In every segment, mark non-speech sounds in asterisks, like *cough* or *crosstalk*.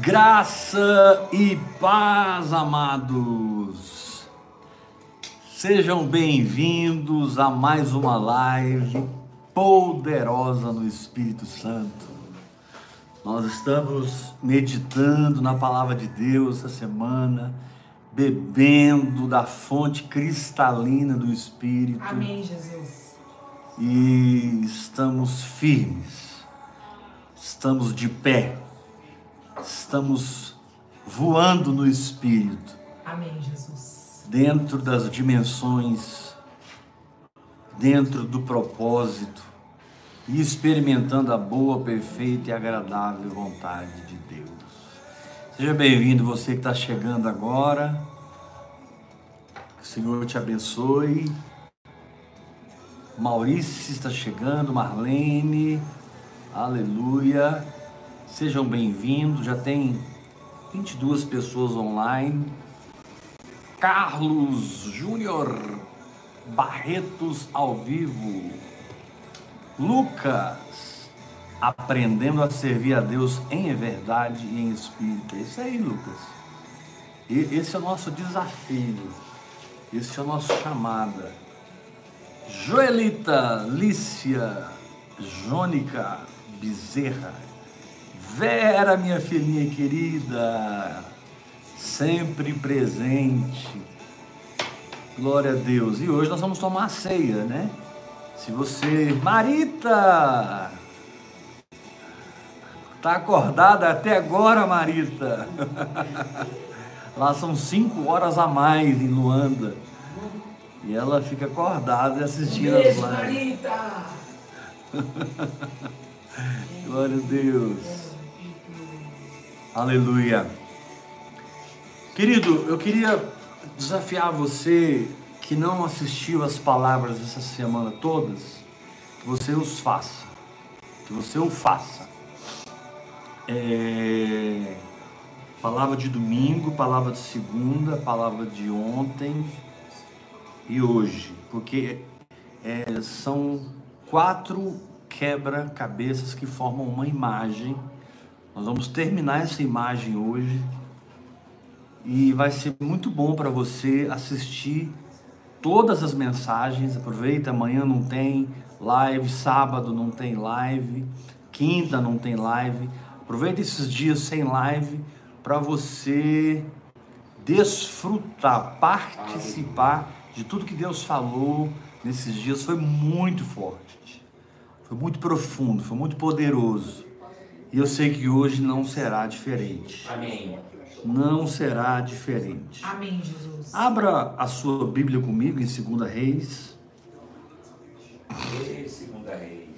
Graça e paz, amados. Sejam bem-vindos a mais uma live poderosa no Espírito Santo. Nós estamos meditando na palavra de Deus essa semana, bebendo da fonte cristalina do Espírito. Amém, Jesus. E estamos firmes, estamos de pé estamos voando no Espírito. Amém, Jesus. Dentro das dimensões, dentro do propósito e experimentando a boa, perfeita e agradável vontade de Deus. Seja bem-vindo você que está chegando agora. Que o Senhor te abençoe. Maurício está chegando, Marlene, aleluia. Sejam bem-vindos, já tem 22 pessoas online. Carlos Júnior Barretos ao vivo. Lucas, aprendendo a servir a Deus em verdade e em espírito. É isso aí, Lucas. Esse é o nosso desafio. Esse é o nosso chamada. Joelita Lícia Jônica Bezerra. Vera, minha filhinha querida, sempre presente. Glória a Deus. E hoje nós vamos tomar a ceia, né? Se você. Marita! Tá acordada até agora, Marita? *laughs* Lá são cinco horas a mais em Luanda. E ela fica acordada assistindo Beijo, as lives. Marita! *laughs* Glória a Deus. Aleluia. Querido, eu queria desafiar você que não assistiu as palavras essa semana todas, que você os faça. Que você o faça. É... Palavra de domingo, palavra de segunda, palavra de ontem e hoje. Porque é, são quatro quebra-cabeças que formam uma imagem nós vamos terminar essa imagem hoje e vai ser muito bom para você assistir todas as mensagens. Aproveita, amanhã não tem live, sábado não tem live, quinta não tem live. Aproveita esses dias sem live para você desfrutar, participar de tudo que Deus falou nesses dias. Foi muito forte, foi muito profundo, foi muito poderoso. E eu sei que hoje não será diferente. Amém. Não será diferente. Amém, Jesus. Abra a sua Bíblia comigo em 2 Reis. Segunda Reis.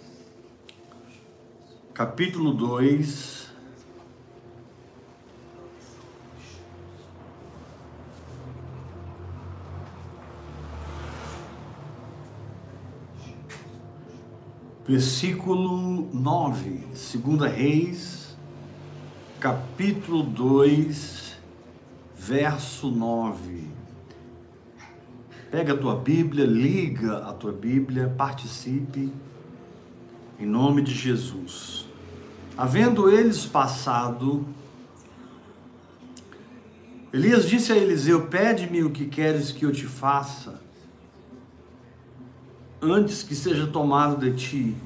Capítulo 2. Versículo 9, 2 Reis, capítulo 2, verso 9. Pega a tua Bíblia, liga a tua Bíblia, participe, em nome de Jesus. Havendo eles passado, Elias disse a Eliseu: Pede-me o que queres que eu te faça antes que seja tomado de ti.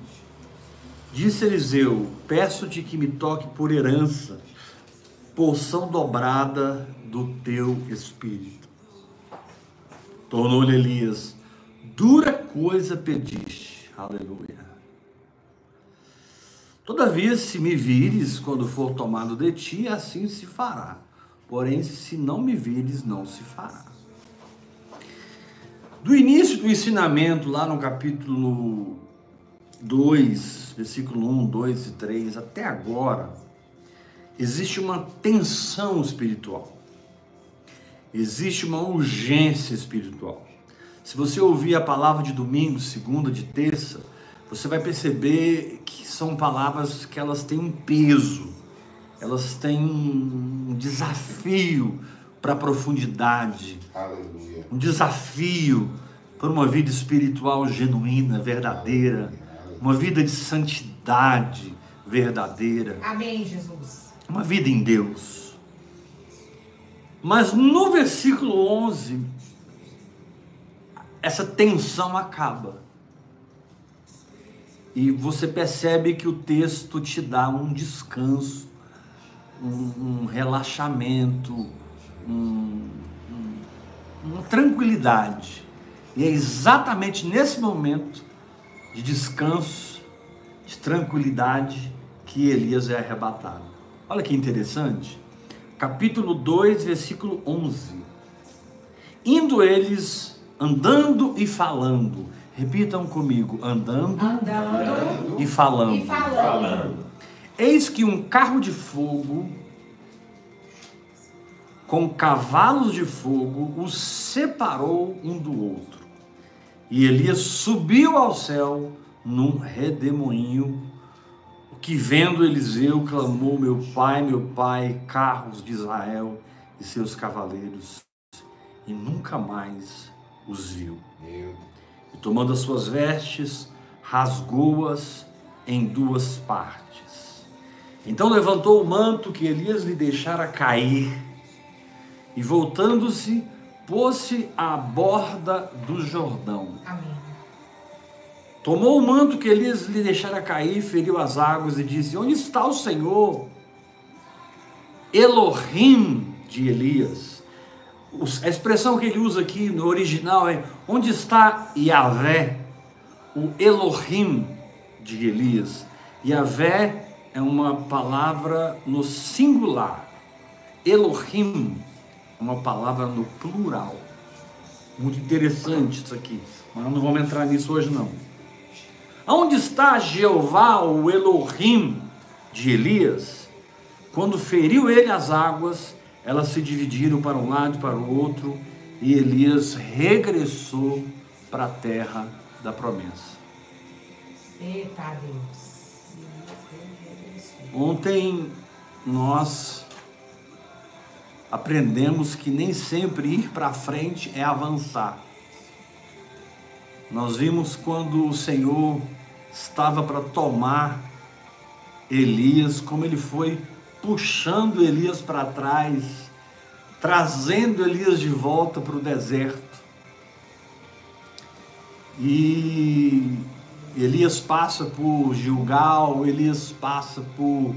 Disse Eliseu: Peço-te que me toque por herança, porção dobrada do teu espírito. Tornou-lhe Elias: Dura coisa pediste. Aleluia. Todavia, se me vires quando for tomado de ti, assim se fará. Porém, se não me vires, não se fará. Do início do ensinamento, lá no capítulo 2, versículo 1, 2 e 3, até agora, existe uma tensão espiritual. Existe uma urgência espiritual. Se você ouvir a palavra de domingo, segunda, de terça, você vai perceber que são palavras que elas têm um peso, elas têm um desafio para a profundidade. Aleluia. Um desafio para uma vida espiritual genuína, verdadeira, uma vida de santidade verdadeira. Amém, Jesus. uma vida em Deus. Mas no versículo 11, essa tensão acaba. E você percebe que o texto te dá um descanso, um, um relaxamento, um, um, uma tranquilidade. E é exatamente nesse momento de descanso, de tranquilidade, que Elias é arrebatado. Olha que interessante. Capítulo 2, versículo 11. Indo eles andando e falando. Repitam comigo: andando, Andando e falando. e falando. Eis que um carro de fogo com cavalos de fogo os separou um do outro. E Elias subiu ao céu num redemoinho. O que vendo Eliseu clamou: Meu pai, meu pai, carros de Israel e seus cavaleiros, e nunca mais os viu. E tomando as suas vestes, rasgou-as em duas partes. Então levantou o manto que Elias lhe deixara cair, e voltando-se, pôs-se à borda do Jordão. Amém. Tomou o manto que Elias lhe deixara cair, feriu as águas e disse: Onde está o Senhor? Elohim de Elias. A expressão que ele usa aqui no original é: Onde está Yahvé? O Elohim de Elias. Yahvé é uma palavra no singular. Elohim uma palavra no plural. Muito interessante isso aqui, mas não vamos entrar nisso hoje não. Onde está Jeová, o Elohim de Elias? Quando feriu ele as águas, elas se dividiram para um lado e para o outro, e Elias regressou para a terra da promessa. Eita Deus. Ontem nós aprendemos que nem sempre ir para frente é avançar. Nós vimos quando o Senhor estava para tomar Elias, como ele foi puxando Elias para trás, trazendo Elias de volta para o deserto. E Elias passa por Gilgal, Elias passa por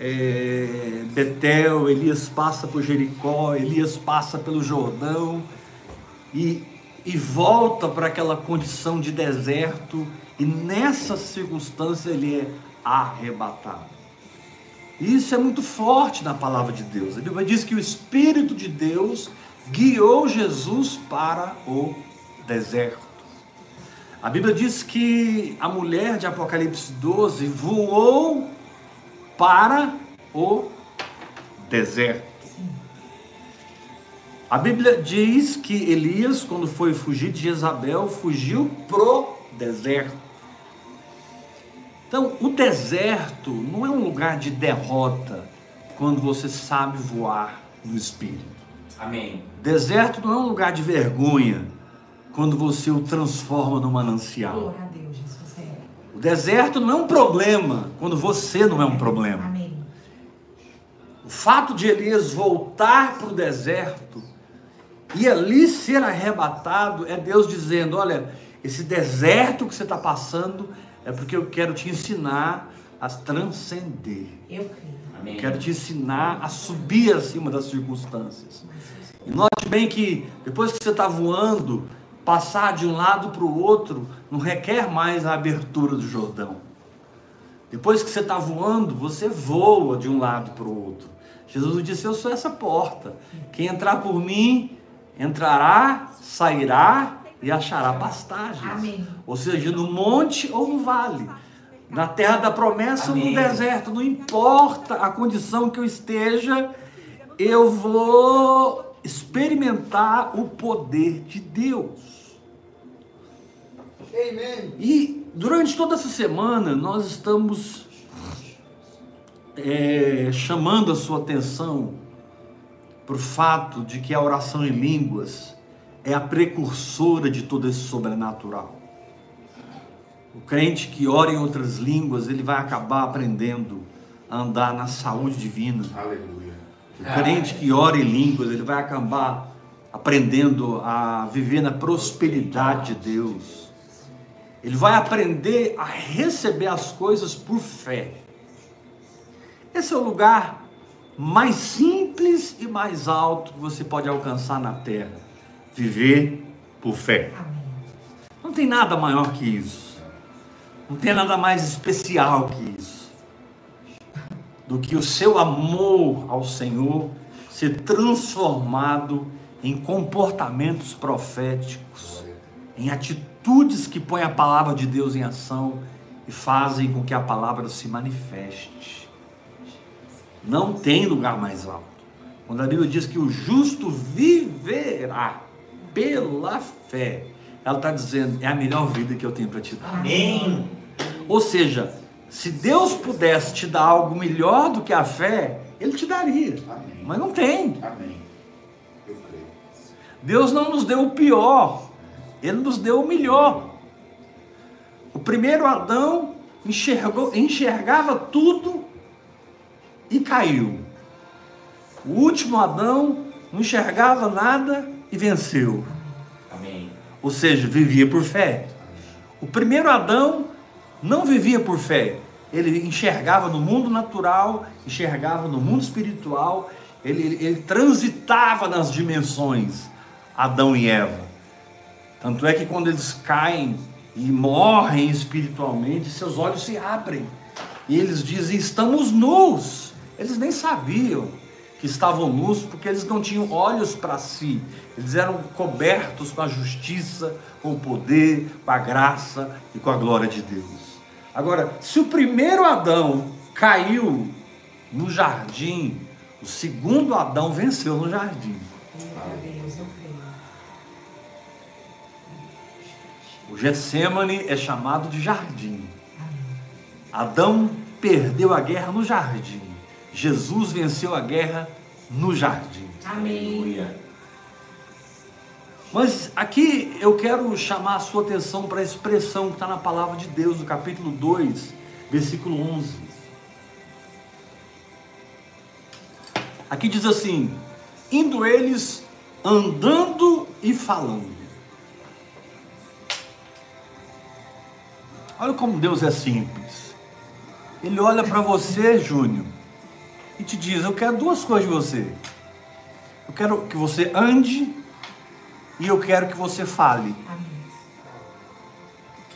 é, Betel, Elias passa por Jericó, Elias passa pelo Jordão e, e volta para aquela condição de deserto, e nessa circunstância ele é arrebatado. Isso é muito forte na palavra de Deus. A Bíblia diz que o Espírito de Deus guiou Jesus para o deserto. A Bíblia diz que a mulher de Apocalipse 12 voou para o deserto. A Bíblia diz que Elias, quando foi fugir de Jezabel, fugiu pro deserto. Então, o deserto não é um lugar de derrota quando você sabe voar no espírito. Amém. Deserto não é um lugar de vergonha quando você o transforma num manancial. Glória a Deus, Jesus. É. O deserto não é um problema quando você não é um problema. Amém. O fato de Elias voltar para o deserto e ali ser arrebatado é Deus dizendo: olha, esse deserto que você está passando é porque eu quero te ensinar a transcender. Eu creio. Amém. Eu quero te ensinar a subir acima das circunstâncias. E note bem que depois que você está voando, passar de um lado para o outro não requer mais a abertura do Jordão. Depois que você está voando, você voa de um lado para o outro. Jesus disse: Eu sou essa porta. Quem entrar por mim, entrará, sairá e achará pastagens. Amém. Ou seja, no monte ou no vale. Na terra da promessa ou no Amém. deserto, não importa a condição que eu esteja, eu vou experimentar o poder de Deus. E durante toda essa semana nós estamos é, chamando a sua atenção para o fato de que a oração em línguas é a precursora de todo esse sobrenatural. O crente que ora em outras línguas, ele vai acabar aprendendo a andar na saúde divina. Aleluia. O crente que ora em línguas, ele vai acabar aprendendo a viver na prosperidade de Deus. Ele vai aprender a receber as coisas por fé. Esse é o lugar mais simples e mais alto que você pode alcançar na terra. Viver por fé. Não tem nada maior que isso. Não tem nada mais especial que isso. Do que o seu amor ao Senhor ser transformado em comportamentos proféticos, em atitudes que põem a palavra de Deus em ação e fazem com que a palavra se manifeste. Não tem lugar mais alto. Quando a Bíblia diz que o justo viverá pela fé, ela está dizendo: é a melhor vida que eu tenho para te dar. Amém. Ou seja, se Deus pudesse te dar algo melhor do que a fé, Ele te daria. Amém. Mas não tem. Amém. Eu creio. Deus não nos deu o pior, Ele nos deu o melhor. O primeiro Adão enxergou, enxergava tudo e caiu. O último Adão não enxergava nada e venceu. Amém. Ou seja, vivia por fé. O primeiro Adão não vivia por fé. Ele enxergava no mundo natural, enxergava no mundo espiritual, ele, ele, ele transitava nas dimensões, Adão e Eva. Tanto é que quando eles caem e morrem espiritualmente, seus olhos se abrem. E eles dizem: estamos nus. Eles nem sabiam que estavam nus porque eles não tinham olhos para si. Eles eram cobertos com a justiça, com o poder, com a graça e com a glória de Deus. Agora, se o primeiro Adão caiu no jardim, o segundo Adão venceu no jardim. O Getsemane é chamado de jardim. Adão perdeu a guerra no jardim. Jesus venceu a guerra no jardim. Amém. Aleluia. Mas aqui eu quero chamar a sua atenção para a expressão que está na palavra de Deus, no capítulo 2, versículo 11. Aqui diz assim: indo eles andando e falando. Olha como Deus é simples. Ele olha para você, Júnior, e te diz: Eu quero duas coisas de você. Eu quero que você ande e eu quero que você fale.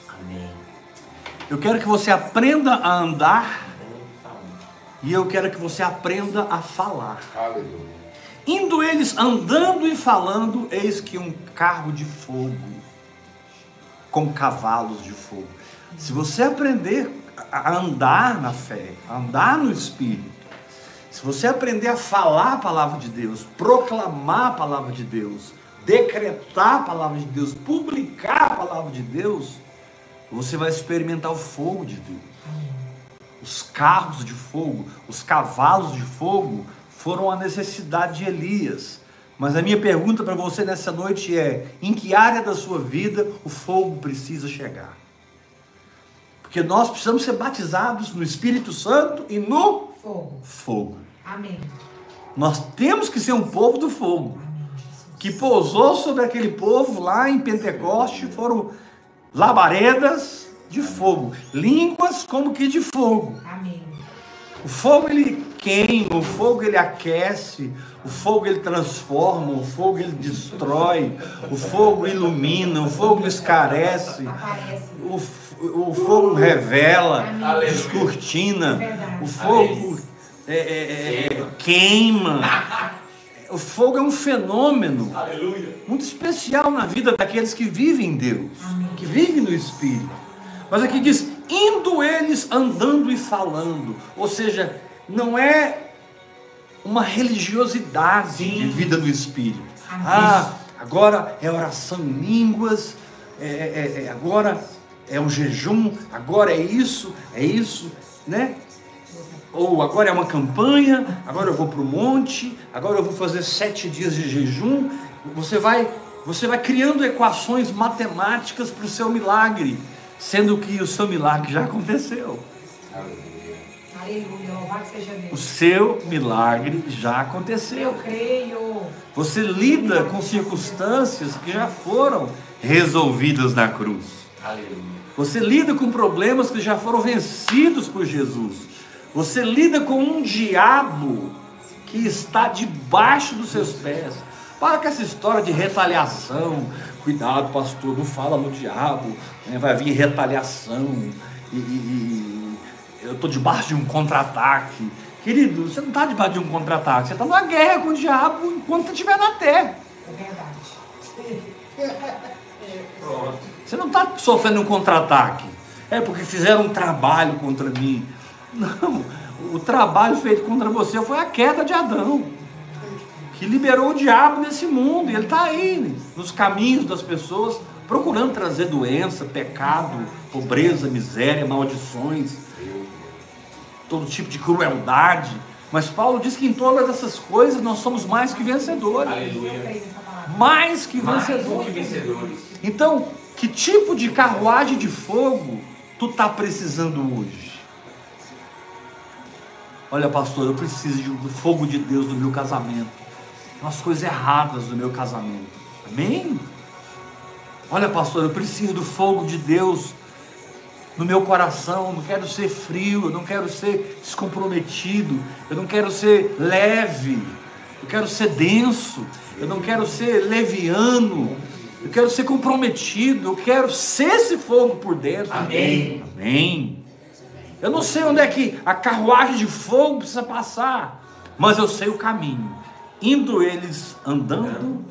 Amém. Eu quero que você aprenda a andar e eu quero que você aprenda a falar. Aleluia. Indo eles andando e falando, eis que um carro de fogo com cavalos de fogo. Se você aprender a andar na fé, andar no Espírito, se você aprender a falar a palavra de Deus, proclamar a palavra de Deus, decretar a palavra de Deus, publicar a palavra de Deus, você vai experimentar o fogo de Deus. Os carros de fogo, os cavalos de fogo foram a necessidade de Elias. Mas a minha pergunta para você nessa noite é: em que área da sua vida o fogo precisa chegar? Porque nós precisamos ser batizados no Espírito Santo e no Fogo. fogo. Amém. Nós temos que ser um povo do fogo Amém, que pousou sobre aquele povo lá em Pentecoste foram labaredas de fogo, línguas como que de fogo. Amém. O fogo ele queima, o fogo ele aquece, o fogo ele transforma, o fogo ele destrói, o fogo ilumina, o fogo esclarece, Aparece. o, o fogo revela, Amém. descortina, Verdade. o fogo é, é, é, queima. O fogo é um fenômeno Aleluia. muito especial na vida daqueles que vivem em Deus, Amém. que vivem no Espírito. Mas aqui diz: indo eles andando e falando, ou seja, não é uma religiosidade Sim. de vida no Espírito. Amém. Ah, agora é oração em línguas, é, é- é- agora é um jejum, agora é isso, é isso, né? Ou agora é uma campanha, agora eu vou para o monte, agora eu vou fazer sete dias de jejum. Você vai, você vai criando equações matemáticas para o seu milagre, sendo que o seu milagre já aconteceu. O seu milagre já Eu aconteceu. creio. Você lida com circunstâncias que já foram resolvidas na cruz. Aleluia. Você lida com problemas que já foram vencidos por Jesus. Você lida com um diabo que está debaixo dos seus pés. Para com essa história de retaliação. Cuidado, pastor, não fala no diabo. né? Vai vir retaliação. E, e- e- eu estou debaixo de um contra-ataque. Querido, você não está debaixo de um contra-ataque. Você está numa guerra com o diabo enquanto estiver na terra. É verdade. *laughs* Pronto. Você não está sofrendo um contra-ataque. É porque fizeram um trabalho contra mim. Não. O trabalho feito contra você foi a queda de Adão. Que liberou o diabo nesse mundo. E ele está aí, nos caminhos das pessoas, procurando trazer doença, pecado, pobreza, miséria, maldições, todo tipo de crueldade. Mas Paulo diz que em todas essas coisas nós somos mais que vencedores. Aleluia. Mais que Mais do vencedores. que vencedores. Então, que tipo de carruagem de fogo tu tá precisando hoje? Olha, pastor, eu preciso do fogo de Deus no meu casamento. Tem umas coisas erradas no meu casamento. Amém? Olha, pastor, eu preciso do fogo de Deus no meu coração. Eu não quero ser frio, eu não quero ser descomprometido, eu não quero ser leve, eu quero ser denso, eu não quero ser leviano, eu quero ser comprometido, eu quero ser esse fogo por dentro. Amém. Amém. Eu não sei onde é que a carruagem de fogo precisa passar, mas eu sei o caminho. Indo eles andando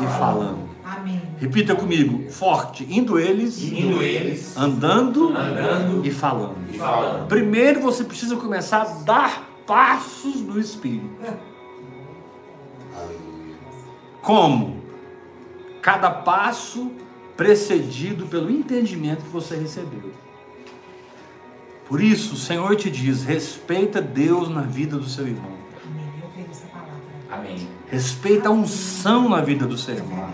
e falando. Amém. Repita comigo, forte. Indo eles, Indo eles, andando, Andando. e falando. e falando. Primeiro você precisa começar a dar passos no Espírito. Como? Cada passo precedido pelo entendimento que você recebeu. Por isso, o Senhor te diz: respeita Deus na vida do seu irmão. Amém. Eu creio nessa palavra. Amém. Respeita a unção na vida do seu É irmão.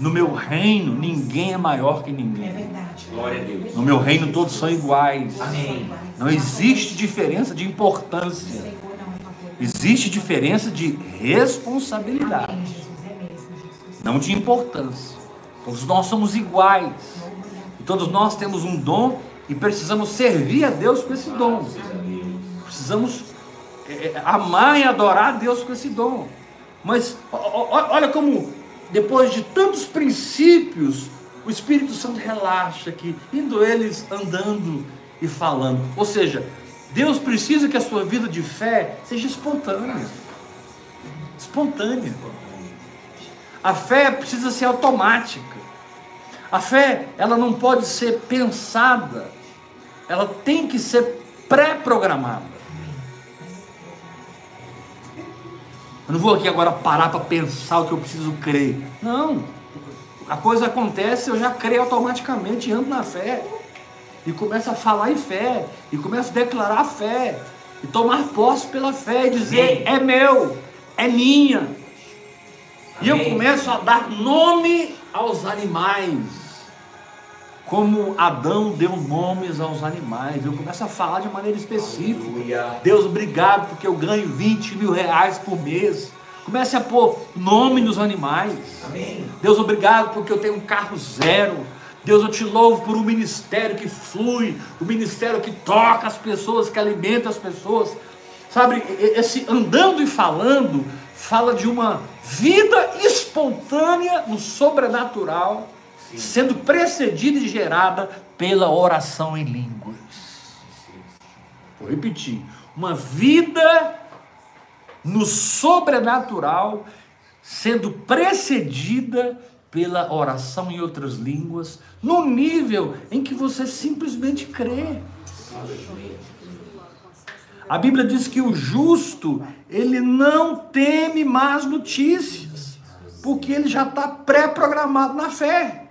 No meu reino, ninguém é maior que É ninguém. verdade. Glória a Deus. No meu reino, todos são iguais. Amém. Não existe diferença de importância. É. Existe diferença de responsabilidade, não de importância. Todos nós somos iguais. E todos nós temos um dom e precisamos servir a Deus com esse dom. Precisamos é, é, amar e adorar a Deus com esse dom. Mas olha como, depois de tantos princípios, o Espírito Santo relaxa aqui, indo eles andando e falando. Ou seja, Deus precisa que a sua vida de fé seja espontânea. Espontânea. A fé precisa ser automática. A fé, ela não pode ser pensada. Ela tem que ser pré-programada. Eu não vou aqui agora parar para pensar o que eu preciso crer. Não. A coisa acontece, eu já creio automaticamente, ando na fé. E começo a falar em fé. E começo a declarar fé. E tomar posse pela fé e dizer: é meu, é minha. E eu começo a dar nome aos animais. Como Adão deu nomes aos animais. Eu começo a falar de maneira específica. Aleluia. Deus, obrigado porque eu ganho 20 mil reais por mês. Comece a pôr nome nos animais. Amém. Deus, obrigado porque eu tenho um carro zero. Deus, eu te louvo por um ministério que flui, um ministério que toca as pessoas, que alimenta as pessoas. Sabe, esse andando e falando fala de uma vida espontânea no sobrenatural, sendo precedida e gerada pela oração em línguas. Vou repetir. Uma vida no sobrenatural, sendo precedida pela oração em outras línguas, no nível em que você simplesmente crê. A Bíblia diz que o justo, ele não teme más notícias, porque ele já está pré-programado na fé.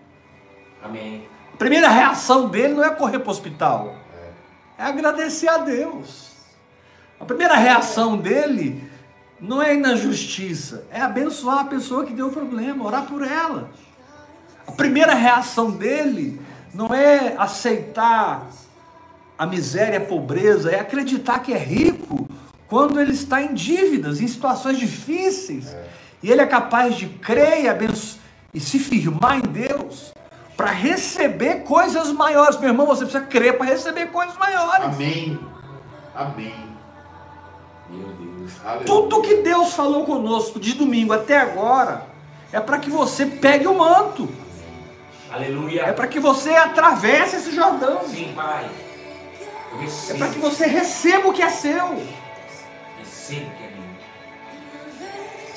Amém. A primeira reação dele não é correr para o hospital, é agradecer a Deus. A primeira reação dele não é ir na justiça, é abençoar a pessoa que deu o problema, orar por ela. A primeira reação dele não é aceitar a miséria, a pobreza, é acreditar que é rico quando ele está em dívidas, em situações difíceis. E ele é capaz de crer e, abenço- e se firmar em Deus para receber coisas maiores. Meu irmão, você precisa crer para receber coisas maiores. Amém. Amém. Meu Deus. Aleluia. Tudo que Deus falou conosco de domingo até agora é para que você pegue o manto, Aleluia. é para que você atravesse esse Jordão, Sim, Pai. É para que você receba o que é seu. Meu.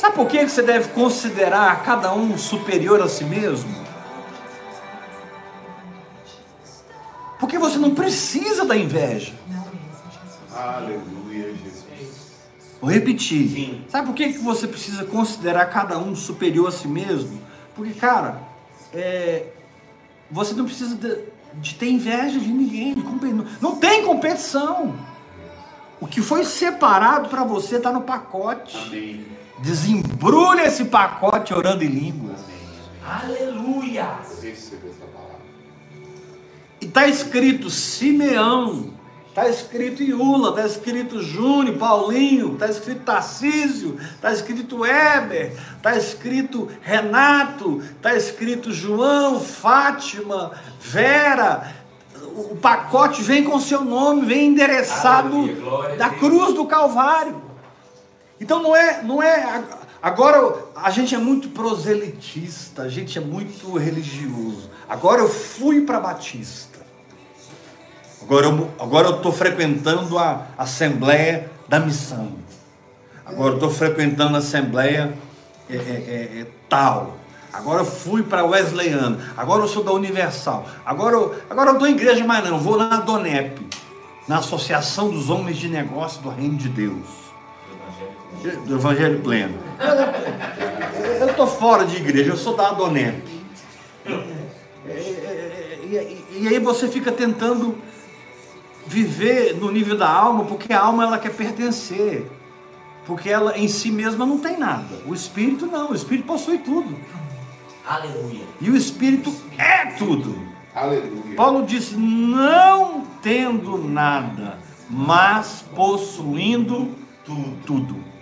Sabe por que você deve considerar cada um superior a si mesmo? Porque você não precisa da inveja. Aleluia, Jesus. Vou repetir. Sim. Sabe por que você precisa considerar cada um superior a si mesmo? Porque, cara, é, você não precisa de, de ter inveja de ninguém. de Não tem competição. O que foi separado para você está no pacote. Amém. Desembrulha esse pacote orando em línguas. Aleluia. Essa palavra. E está escrito Simeão, está escrito Iula, está escrito Júnior, Paulinho, está escrito Tarcísio, está escrito Heber, está escrito Renato, está escrito João, Fátima, Vera. O pacote vem com seu nome, vem endereçado Aleluia, da cruz do Calvário. Então não é, não é. Agora a gente é muito proselitista, a gente é muito religioso. Agora eu fui para Batista. Agora eu agora estou frequentando a Assembleia da Missão. Agora eu estou frequentando a Assembleia é, é, é, é, tal. Agora eu fui para Wesleyano. Agora eu sou da Universal. Agora eu, agora eu em igreja mais não. Vou na Donep, na Associação dos Homens de Negócio do Reino de Deus do Evangelho Pleno. Eu estou fora de igreja, eu sou da Adonep. É, E, e- e aí você fica tentando viver no nível da alma, porque a alma ela quer pertencer. Porque ela em si mesma não tem nada. O espírito não, o espírito possui tudo. Aleluia. E o espírito é tudo. Aleluia. Paulo disse: não tendo nada, mas possuindo tudo. tudo.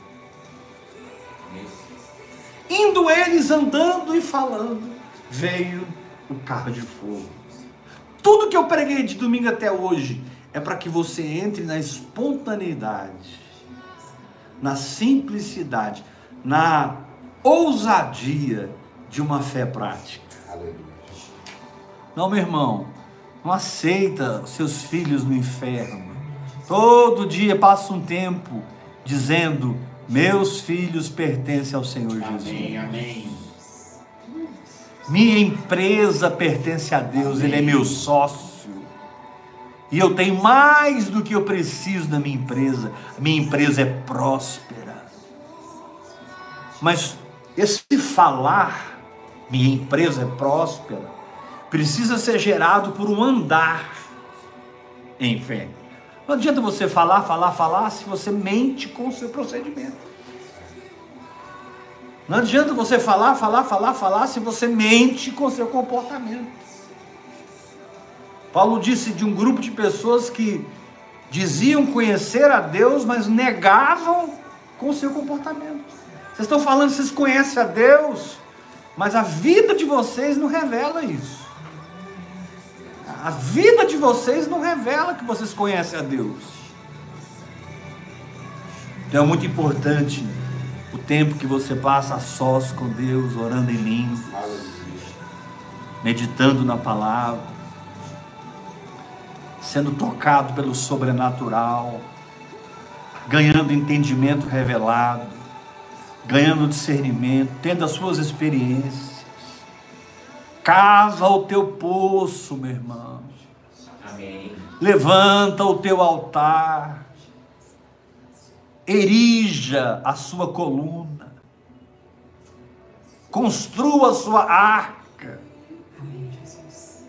Indo eles andando e falando, veio o carro de fogo. Tudo que eu preguei de domingo até hoje é para que você entre na espontaneidade, na simplicidade, na ousadia de uma fé prática. Aleluia. Não, meu irmão, não aceita seus filhos no inferno. Todo dia passa um tempo dizendo: Meus filhos pertencem ao Senhor Jesus. Amém, amém. Minha empresa pertence a Deus, Ele é meu sócio. E eu tenho mais do que eu preciso na minha empresa. A minha empresa é próspera. Mas esse falar, minha empresa é próspera, precisa ser gerado por um andar em fé. Não adianta você falar, falar, falar se você mente com o seu procedimento. Não adianta você falar, falar, falar, falar se você mente com o seu comportamento. Paulo disse de um grupo de pessoas que diziam conhecer a Deus, mas negavam com o seu comportamento. Vocês estão falando vocês conhecem a Deus, mas a vida de vocês não revela isso. A vida de vocês não revela que vocês conhecem a Deus. Então é muito importante o tempo que você passa a sós com Deus, orando em línguas, meditando na palavra, sendo tocado pelo sobrenatural, ganhando entendimento revelado, ganhando discernimento, tendo as suas experiências. Cava o teu poço, meu irmão. Amém. Levanta o teu altar, erija a sua coluna, construa a sua arca. Amém, Jesus.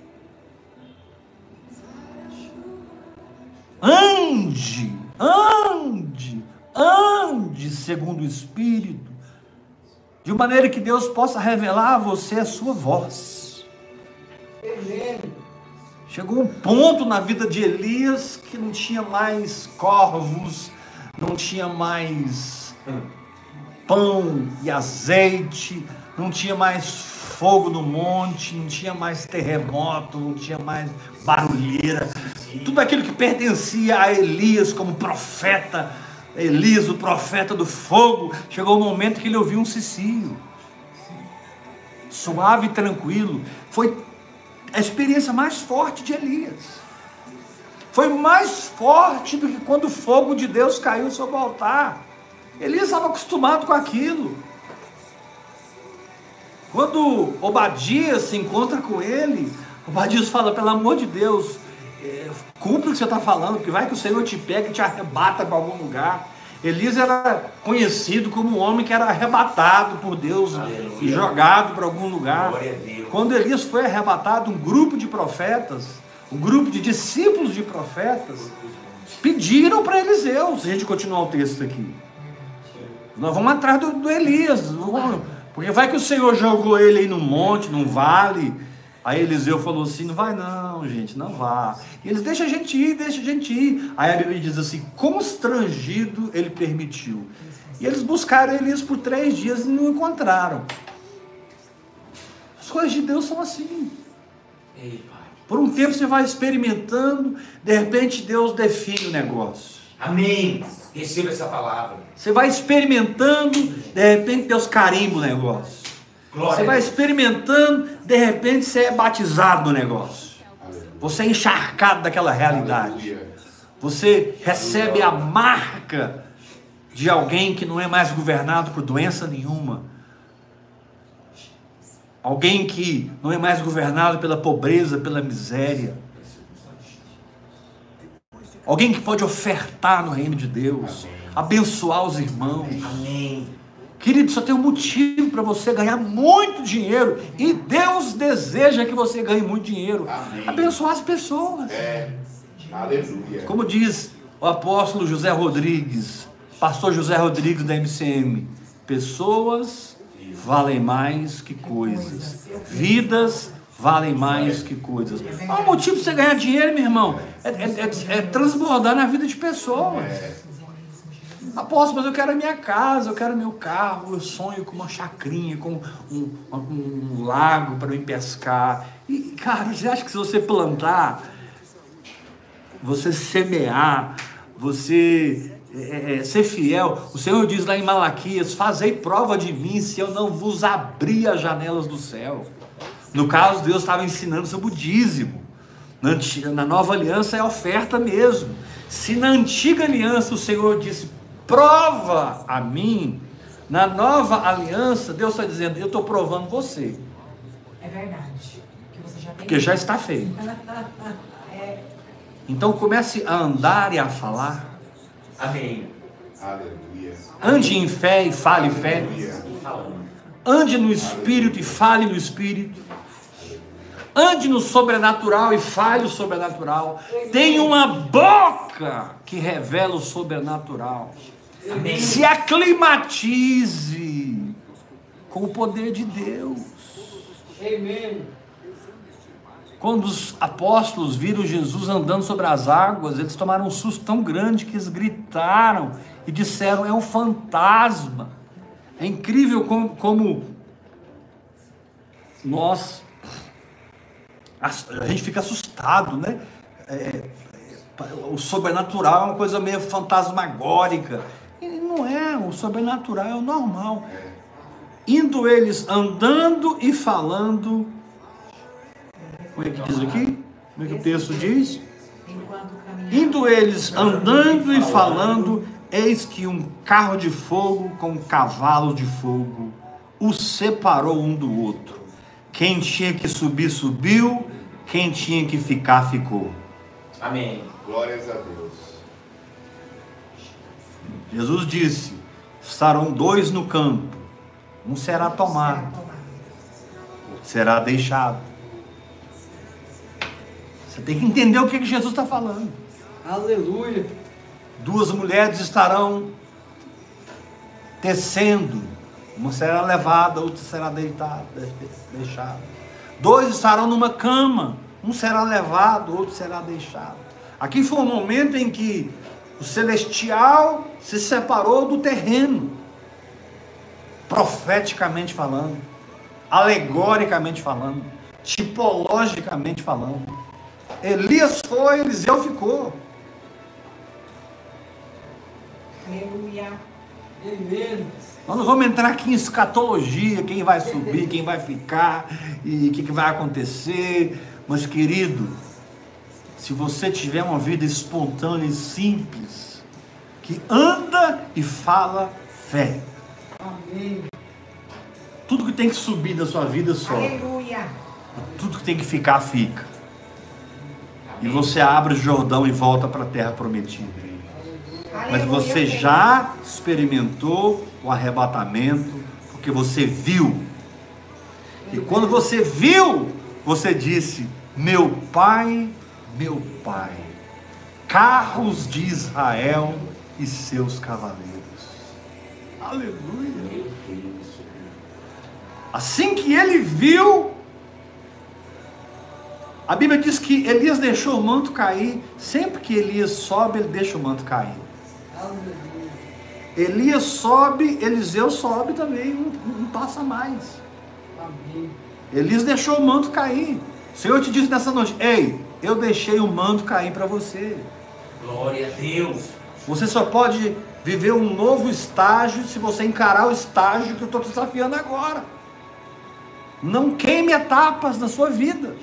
Ande, ande, ande segundo o Espírito, de maneira que Deus possa revelar a você a sua voz. Chegou um ponto na vida de Elias que não tinha mais corvos, não tinha mais pão e azeite, não tinha mais fogo no monte, não tinha mais terremoto, não tinha mais barulheira. Tudo aquilo que pertencia a Elias como profeta, Elias, o profeta do fogo, chegou o momento que ele ouviu um cicio. Suave e tranquilo. Foi a experiência mais forte de Elias. Foi mais forte do que quando o fogo de Deus caiu sobre o altar. Elias estava acostumado com aquilo. Quando Obadias se encontra com ele, Obadias fala: pelo amor de Deus, é, cumpre o que você está falando, porque vai que o Senhor te pega e te arrebata para algum lugar. Elias era conhecido como um homem que era arrebatado por Deus Aleluia. e jogado para algum lugar. Quando Elias foi arrebatado, um grupo de profetas, um grupo de discípulos de profetas, pediram para Eliseu, se a gente continuar o texto aqui. Nós vamos atrás do, do Elias, porque vai que o Senhor jogou ele aí no monte, num vale. Aí Eliseu falou assim: não vai não, gente, não vá. E eles deixa a gente ir, deixa a gente ir. Aí a Bíblia diz assim: constrangido ele permitiu. E eles buscaram Elias por três dias e não encontraram. As coisas de Deus são assim. Por um tempo você vai experimentando, de repente Deus define o negócio. Amém. Receba essa palavra. Você vai experimentando, de repente Deus carimba o negócio. Glória Você vai experimentando, de repente você é batizado no negócio. Você é encharcado daquela realidade. Você recebe a marca de alguém que não é mais governado por doença nenhuma. Alguém que não é mais governado pela pobreza, pela miséria. Alguém que pode ofertar no reino de Deus, abençoar os irmãos. Amém. Querido, só tem um motivo para você ganhar muito dinheiro. E Deus deseja que você ganhe muito dinheiro. Amém. Abençoar as pessoas. É. Aleluia. Como diz o apóstolo José Rodrigues, pastor José Rodrigues da MCM, pessoas valem mais que coisas, vidas valem mais que coisas. Qual é o motivo de você ganhar dinheiro, meu irmão? É, é- é- é transbordar na vida de pessoas. Apóstolo, mas eu quero a minha casa, eu quero meu carro, eu sonho com uma chacrinha, com um, um- um lago para eu pescar. E, cara, você acha que se você plantar, você semear, você é, é, ser fiel. O Senhor diz lá em Malaquias: Fazei prova de mim se eu não vos abrir as janelas do céu. No caso, Deus estava ensinando sobre o dízimo. Na, na nova aliança é oferta mesmo. Se na antiga aliança o Senhor disse: Prova a mim. Na nova aliança, Deus está dizendo: Eu estou provando você, É verdade. Que você já tem. porque já está feito. *laughs* Então comece a andar e a falar. Amém. Aleluia. Ande em fé e fale fé. Aleluia. Ande no espírito e fale no espírito. Ande no sobrenatural e fale o sobrenatural. Tenha uma boca que revela o sobrenatural. Amém. Se aclimatize com o poder de Deus. Quando os apóstolos viram Jesus andando sobre as águas, eles tomaram um susto tão grande que eles gritaram e disseram: é um fantasma. É incrível como, como nós, a gente fica assustado, né? É, é, o sobrenatural é uma coisa meio fantasmagórica. Não é, o sobrenatural é o normal. Indo eles andando e falando. Como é que diz aqui? Como é que o texto diz? Indo eles andando e falando, eis que um carro de fogo com cavalos de fogo os separou um do outro. Quem tinha que subir, subiu, quem tinha que ficar, ficou. Amém. Glórias a Deus. Jesus disse: estarão dois no campo, um será tomado, outro será deixado. Você tem que entender o que, que Jesus está falando. Aleluia. Duas mulheres estarão tecendo, uma será levada, outra será deitada, de- deixada. Dois estarão numa cama, Um será levado, outro será deixado. Aqui foi o momento em que o celestial se separou do terreno, profeticamente falando, alegoricamente falando, tipologicamente falando. Elias foi, Eliseu ficou. Aleluia. Nós não vamos entrar aqui em escatologia, quem vai subir, quem vai ficar e o que, que vai acontecer. Mas, querido, se você tiver uma vida espontânea e simples, que anda e fala fé. Tudo que tem que subir da sua vida sobe. Aleluia. Tudo que tem que ficar, fica. E você abre o Jordão e volta para a terra prometida. Mas Aleluia. você já experimentou o arrebatamento, porque você viu. E quando você viu, você disse: Meu pai, meu pai, carros de Israel e seus cavaleiros. Aleluia. Assim que ele viu, a Bíblia diz que Elias deixou o manto cair. Sempre que Elias sobe, ele deixa o manto cair. Elias sobe, Eliseu sobe também, não, não passa mais. Elias deixou o manto cair. O Senhor te disse nessa noite: Ei, eu deixei o manto cair para você. Glória a Deus. Você só pode viver um novo estágio se você encarar o estágio que eu estou desafiando agora. Não queime etapas na sua vida.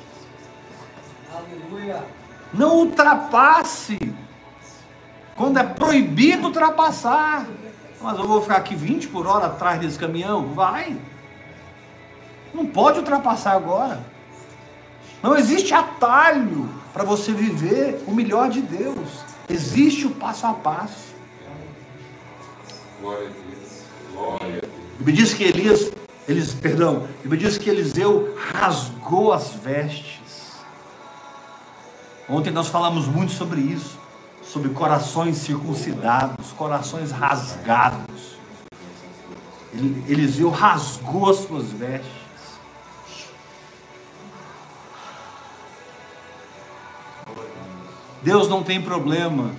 Não ultrapasse. Quando é proibido ultrapassar. Mas eu vou ficar aqui 20 por hora atrás desse caminhão? Vai. Não pode ultrapassar agora. Não existe atalho para você viver o melhor de Deus. Existe o passo a passo. Glória a Deus. Glória a Deus. Me diz que Elias, eles, perdão, me diz que Eliseu rasgou as vestes. Ontem nós falamos muito sobre isso, sobre corações circuncidados, corações rasgados. Eliseu rasgou as suas vestes. Deus não tem problema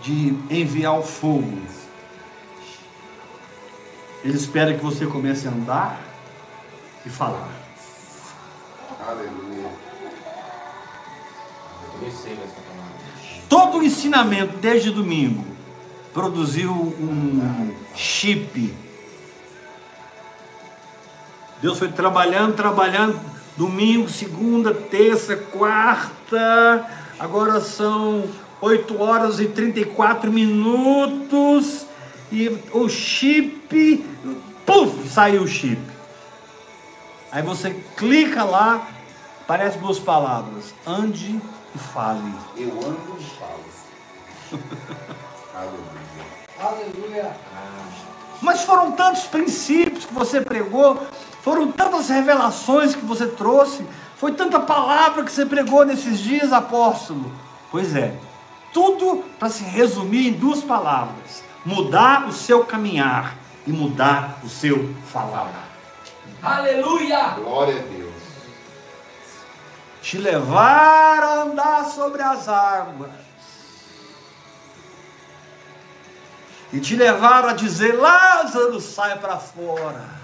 de enviar o fogo. Ele espera que você comece a andar e falar. Aleluia. Todo o ensinamento desde domingo produziu um chip. Deus foi trabalhando, trabalhando, domingo, segunda, terça, quarta, agora são 8 horas e 34 minutos, e o chip, puf, saiu o chip. Aí você clica lá, aparece duas palavras, ande e fale. Eu ando e falo. *laughs* Aleluia. Mas foram tantos princípios que você pregou, foram tantas revelações que você trouxe, foi tanta palavra que você pregou nesses dias, apóstolo. Pois é, tudo para se resumir em duas palavras: mudar o seu caminhar e mudar o seu falar. Aleluia. Glória a Deus. Te levar a andar sobre as águas. E te levar a dizer: Lázaro, sai para fora.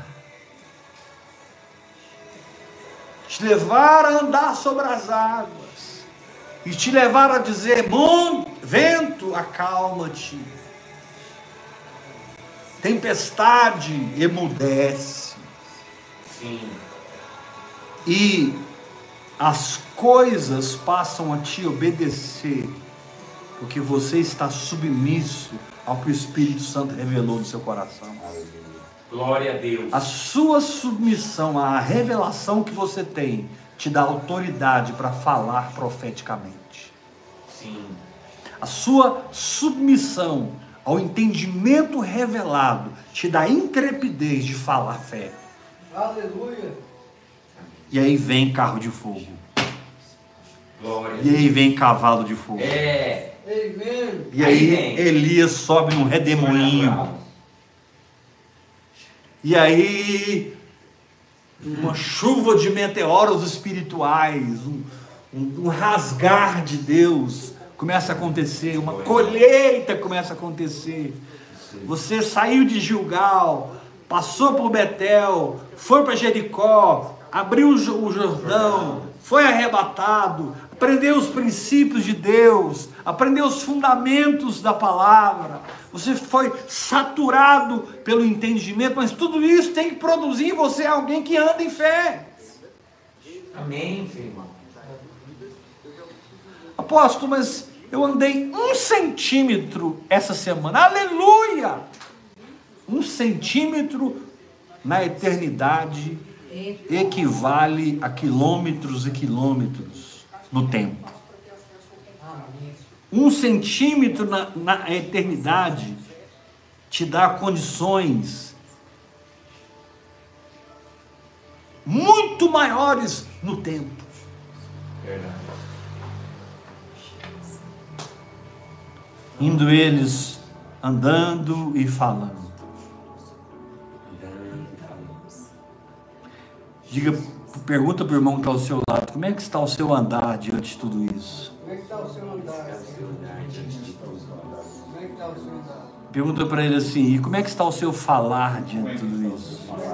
Te levar a andar sobre as águas e te levar a dizer: Mon, vento, acalma-te. Tempestade, emudece. Sim. E as coisas passam a te obedecer, porque você está submisso ao que o Espírito Santo revelou no seu coração. Glória a Deus. A sua submissão à revelação que você tem te dá autoridade para falar profeticamente. Sim. A sua submissão ao entendimento revelado te dá intrepidez de falar fé. Aleluia. E aí vem carro de fogo. Glória E aí vem cavalo de fogo. É. E Aí aí vem. Elias sobe num redemoinho. E aí uma chuva de meteoros espirituais, um, um, um rasgar de Deus começa a acontecer, uma colheita começa a acontecer. Você saiu de Gilgal, passou por Betel, foi para Jericó, abriu o Jo- o Jordão, foi arrebatado, aprendeu os princípios de Deus, aprendeu os fundamentos da palavra. Você foi saturado pelo entendimento, mas tudo isso tem que produzir em você alguém que anda em fé. Amém, Senhor. Apóstolo, mas eu andei um centímetro essa semana. Aleluia! Um centímetro na eternidade equivale a quilômetros e quilômetros no tempo. Um centímetro na, na eternidade te dá condições muito maiores no tempo. Verdade. indo eles andando e falando. Diga, pergunta para o irmão que está ao seu lado, como é que está o seu andar diante de tudo isso? Está o seu andar? Como é que está o seu andar? Pergunta para ele assim, e como é que está o seu falar diante de tudo isso? É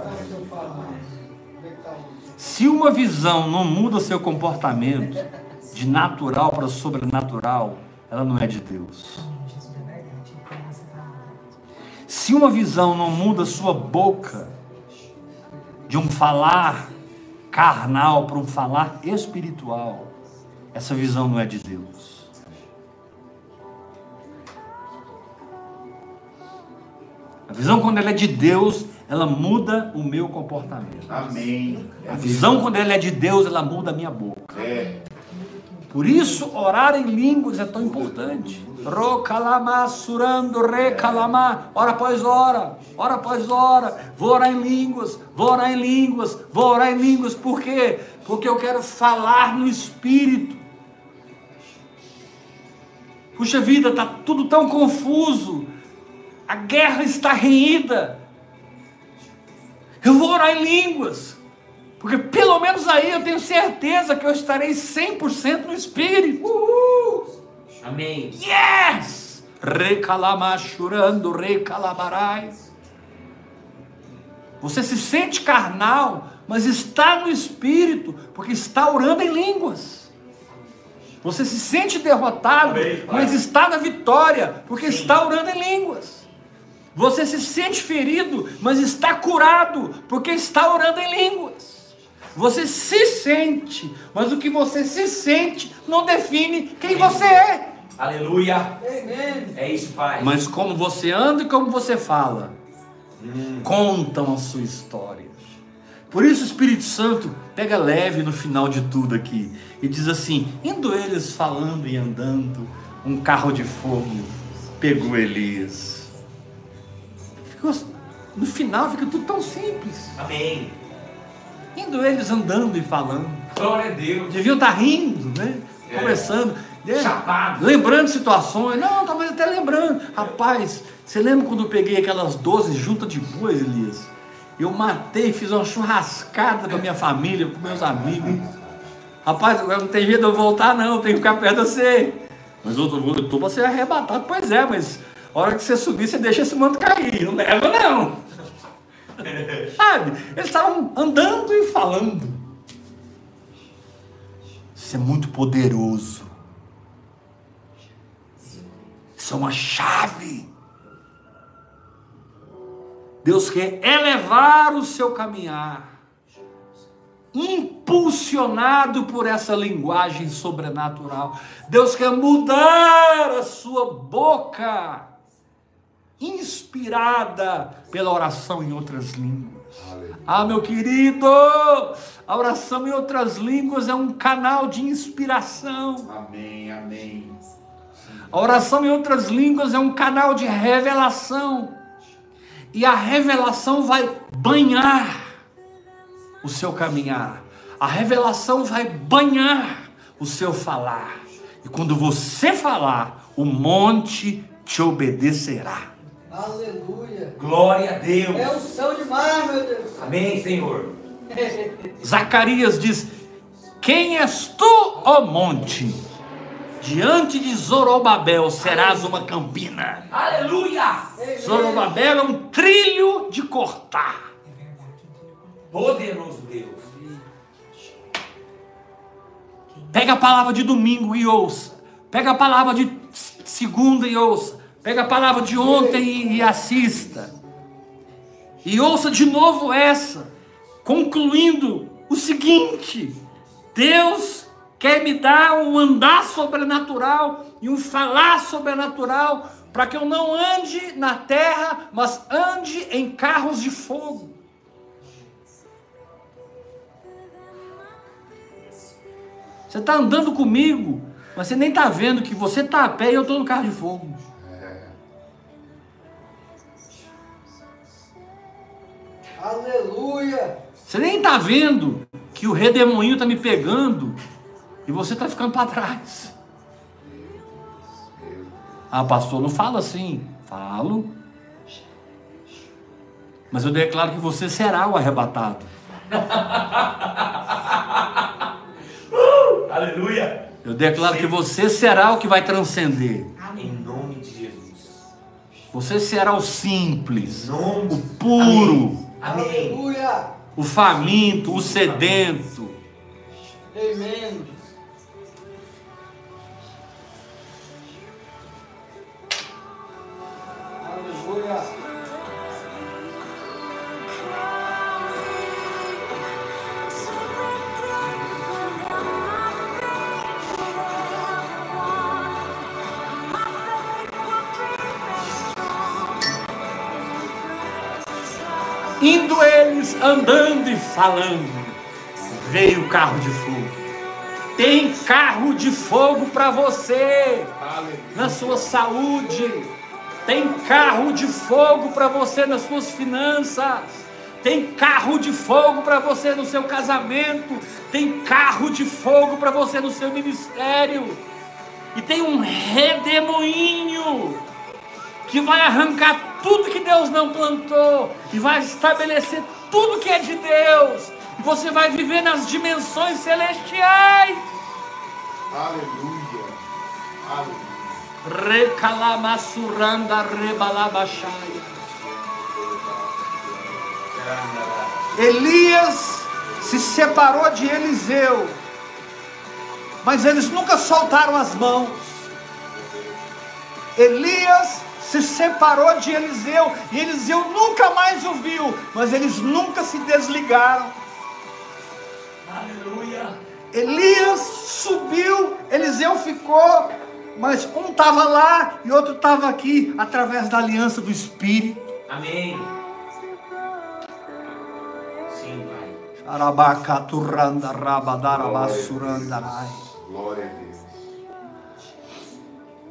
é Se uma visão não muda seu comportamento de natural para sobrenatural, ela não é de Deus. Se uma visão não muda sua boca de um falar carnal para um falar espiritual, essa visão não é de Deus. A visão, quando ela é de Deus, ela muda o meu comportamento. Amém. A visão, quando ela é de Deus, ela muda a minha boca. É. Por isso, orar em línguas é tão importante. Rocalamá, surando, recalamá, hora após hora, hora após hora. Vou orar em línguas, vou orar em línguas, vou orar em línguas. Por quê? Porque eu quero falar no Espírito. Puxa vida, está tudo tão confuso. A guerra está renhida. Eu vou orar em línguas. Porque pelo menos aí eu tenho certeza que eu estarei 100% no Espírito. Amém. Yes! Recalama chorando, recalabarai. Você se sente carnal, mas está no Espírito, porque está orando em línguas. Você se sente derrotado, Amém, mas está na vitória, porque está orando em línguas. Você se sente ferido, mas está curado, porque está orando em línguas. Você se sente, mas o que você se sente não define quem você é. Aleluia. Amém. É isso, Pai. Mas como você anda e como você fala, contam a sua história. Por isso o Espírito Santo pega leve no final de tudo aqui e diz assim: indo eles falando e andando, um carro de fogo pegou Elias. Ficou- no final fica tudo tão simples. Amém. Indo eles andando e falando. Glória a Deus. Deviam estar rindo, né? É. Conversando. né? Chapado. Lembrando situações. Não, talvez até lembrando. Rapaz, você lembra quando eu peguei aquelas 12 juntas de bois, Elias? Eu matei, fiz uma churrascada com a minha família, com meus amigos. Rapaz, agora não tem jeito de eu voltar, não. Eu tenho que ficar perto de você. Mas tô, eu tô pra ser arrebatado. Pois é, mas a hora que você subir, você deixa esse manto cair. Não leva, não. *laughs* Sabe? Eles estavam andando e falando. Isso é muito poderoso. Isso é uma chave. Deus quer elevar o seu caminhar, impulsionado por essa linguagem sobrenatural. Deus quer mudar a sua boca, inspirada pela oração em outras línguas. Ah, meu querido, a oração em outras línguas é um canal de inspiração. Amém, amém. A oração em outras línguas é um canal de revelação. E a revelação vai banhar o seu caminhar. A revelação vai banhar o seu falar. E quando você falar, o monte te obedecerá. Aleluia. Glória a Deus. É o céu demais, meu Deus. Amém, Senhor. Zacarias diz: Quem és tu, ó monte? Diante de Zorobabel serás uma campina. Aleluia. Zorobabel é um trilho de cortar. Poderoso Deus. Pega a palavra de domingo e ouça. Pega a palavra de segunda e ouça. Pega a palavra de ontem e, e assista. E ouça de novo essa, concluindo o seguinte: Deus quer me dar um andar sobrenatural e um falar sobrenatural para que eu não ande na terra, mas ande em carros de fogo. Você está andando comigo, mas você nem está vendo que você está a pé e eu estou no carro de fogo. Aleluia. Você nem está vendo que o redemoinho está me pegando e você está ficando para trás. Ah, pastor, não fala assim. Falo. Mas eu declaro que você será o arrebatado. *laughs* Aleluia. Eu declaro que você será o que vai transcender. Em nome de Jesus. Você será o simples, o puro, Amém. Aleluia. o faminto, o sedento. Amém. Aleluia. Indo eles andando e falando, veio o carro de fogo. Tem carro de fogo para você na sua saúde. Tem carro de fogo para você nas suas finanças. Tem carro de fogo para você no seu casamento. Tem carro de fogo para você no seu ministério. E tem um redemoinho que vai arrancar tudo que Deus não plantou e vai estabelecer tudo que é de Deus. E você vai viver nas dimensões celestiais. Aleluia. Aleluia. Recalamassuranda rebalabachaya. Elias se separou de Eliseu, mas eles nunca soltaram as mãos. Elias se separou de Eliseu e Eliseu nunca mais o viu, mas eles nunca se desligaram. Aleluia. Elias subiu, Eliseu ficou, mas um estava lá e outro estava aqui, através da aliança do Espírito. Amém. Sim, Pai. Glória a Deus.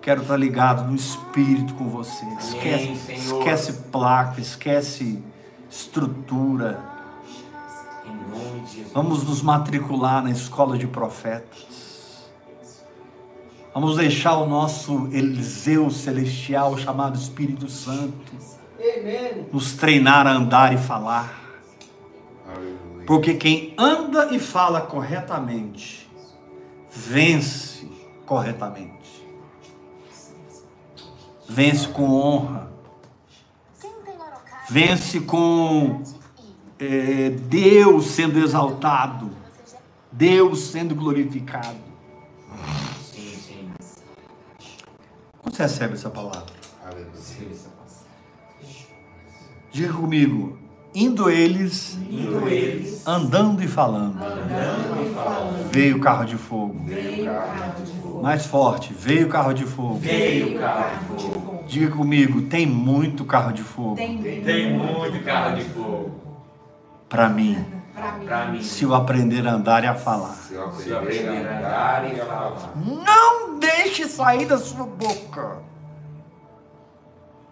Quero estar ligado no Espírito com você. Esquece, Senhor. esquece placa, esquece estrutura. Em nome de Jesus. Vamos nos matricular na escola de profetas. Vamos deixar o nosso Eliseu celestial chamado Espírito Santo Amém. nos treinar a andar e falar. Porque quem anda e fala corretamente, vence corretamente. Vence com honra. Vence com é, Deus sendo exaltado. Deus sendo glorificado. Você recebe essa palavra? Diga comigo. Indo eles, Indo eles, andando e falando, Andando e falando. veio o carro de fogo. Veio o carro de fogo. Mais forte, veio o carro de fogo. veio o carro de fogo. Diga comigo, tem muito carro de fogo Tem, Tem muito carro de fogo. para mim, pra mim. Se eu aprender a andar e a falar. Se eu Se eu aprender a andar e a falar. Não deixe sair da sua boca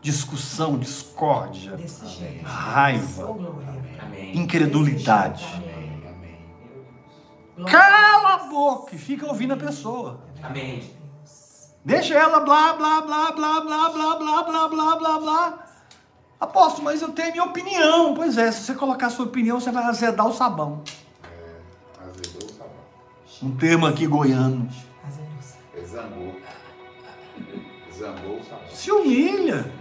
discussão, discórdia, jeito. raiva, Oh. Amém. incredulidade. Amém. Amém. Cala a boca e fica ouvindo a pessoa. Amém. Deixa ela blá blá blá blá blá blá blá blá blá blá blá. Aposto, mas eu tenho minha opinião. Pois é, se você colocar a sua opinião, você vai azedar o sabão. É, azedou o sabão. Um termo aqui goiano. É zambou. Zambou o sabor. Se humilha.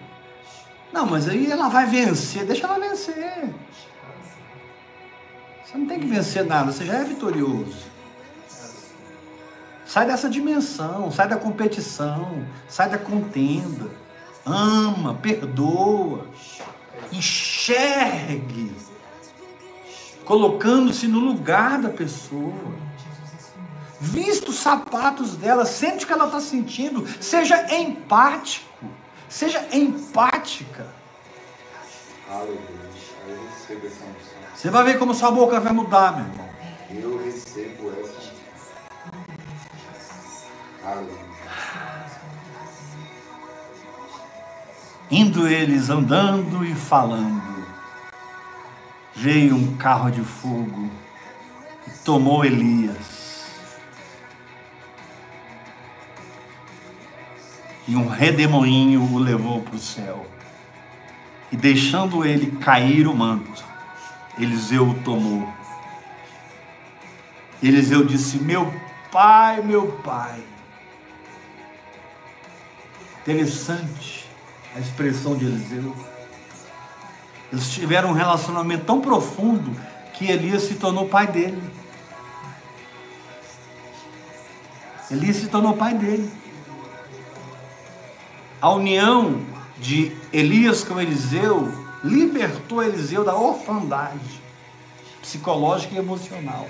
Não, mas aí ela vai vencer. Deixa ela vencer. Você não tem que vencer nada, você já é vitorioso. Sai dessa dimensão, sai da competição, sai da contenda. Ama, perdoa, enxergue, colocando-se no lugar da pessoa. Vista os sapatos dela, sente o que ela está sentindo, seja empático, seja empática. Você vai ver como sua boca vai mudar, meu irmão. Eu recebo essa. Aleluia. Indo eles andando e falando, veio um carro de fogo e tomou Elias. E um redemoinho o levou para o céu. E deixando ele cair o manto, Eliseu o tomou. Eliseu disse: Meu pai, meu pai. Interessante a expressão de Eliseu. Eles tiveram um relacionamento tão profundo que Elias se tornou pai dele. Elias se tornou pai dele. A união de Elias com Eliseu libertou Eliseu da orfandade psicológica e emocional.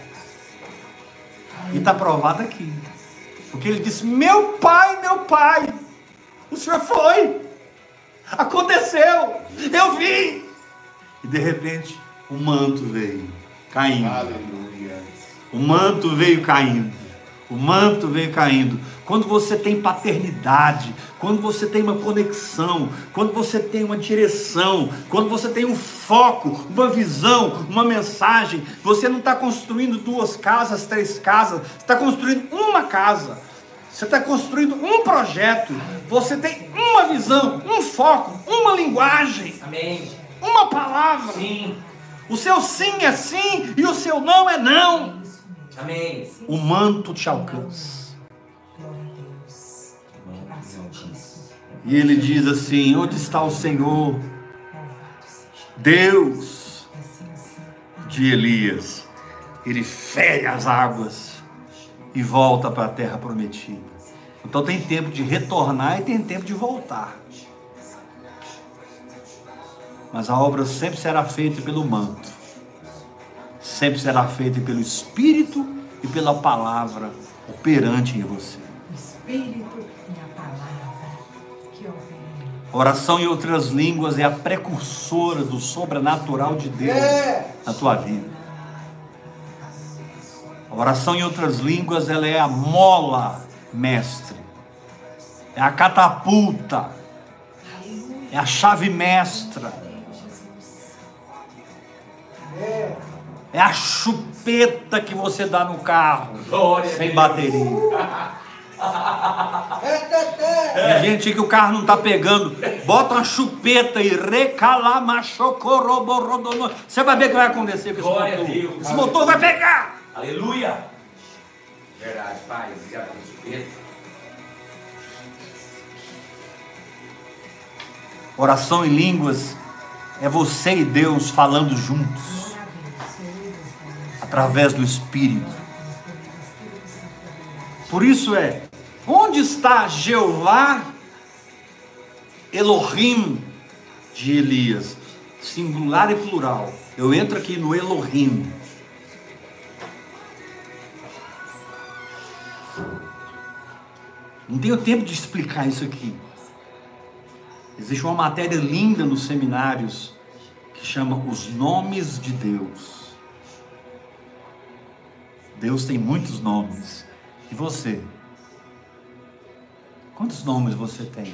E está provado aqui. Porque ele disse: Meu pai, meu pai, o senhor foi. Aconteceu. Eu vi. E de repente, o manto veio caindo. Aleluia. O manto veio caindo. O manto veio caindo. Quando você tem paternidade, quando você tem uma conexão, quando você tem uma direção, quando você tem um foco, uma visão, uma mensagem, você não está construindo duas casas, três casas, você está construindo uma casa. Você está construindo um projeto. Você tem uma visão, um foco, uma linguagem, Amém. uma palavra. Sim. O seu sim é sim e o seu não é não. Amém. O manto te alcança. E ele diz assim: Onde está o Senhor, Deus de Elias? Ele fere as águas e volta para a terra prometida. Então tem tempo de retornar e tem tempo de voltar. Mas a obra sempre será feita pelo manto, sempre será feita pelo Espírito e pela palavra operante em você. O Espírito e a palavra que opera. Oração em outras línguas é a precursora do sobrenatural de Deus É. na tua vida. A oração em outras línguas ela é a mola mestre, é a catapulta, é a chave mestra, É. a chupeta que você dá no carro Glória a sem bateria. É gente que o carro não tá pegando, bota uma chupeta e recalamachocoroborodono. Você vai ver o que vai acontecer com esse motor. Deus. Esse motor vai pegar. Aleluia. Verdade, Pai. Pelo chupeta. Oração em línguas é você e Deus falando juntos, através do Espírito. Por isso é, onde está Jeová Elohim de Elias? Singular e plural. Eu entro aqui no Elohim. Não tenho tempo de explicar isso aqui. Existe uma matéria linda nos seminários que chama Os Nomes de Deus. Deus tem muitos nomes. E você? Quantos nomes você tem?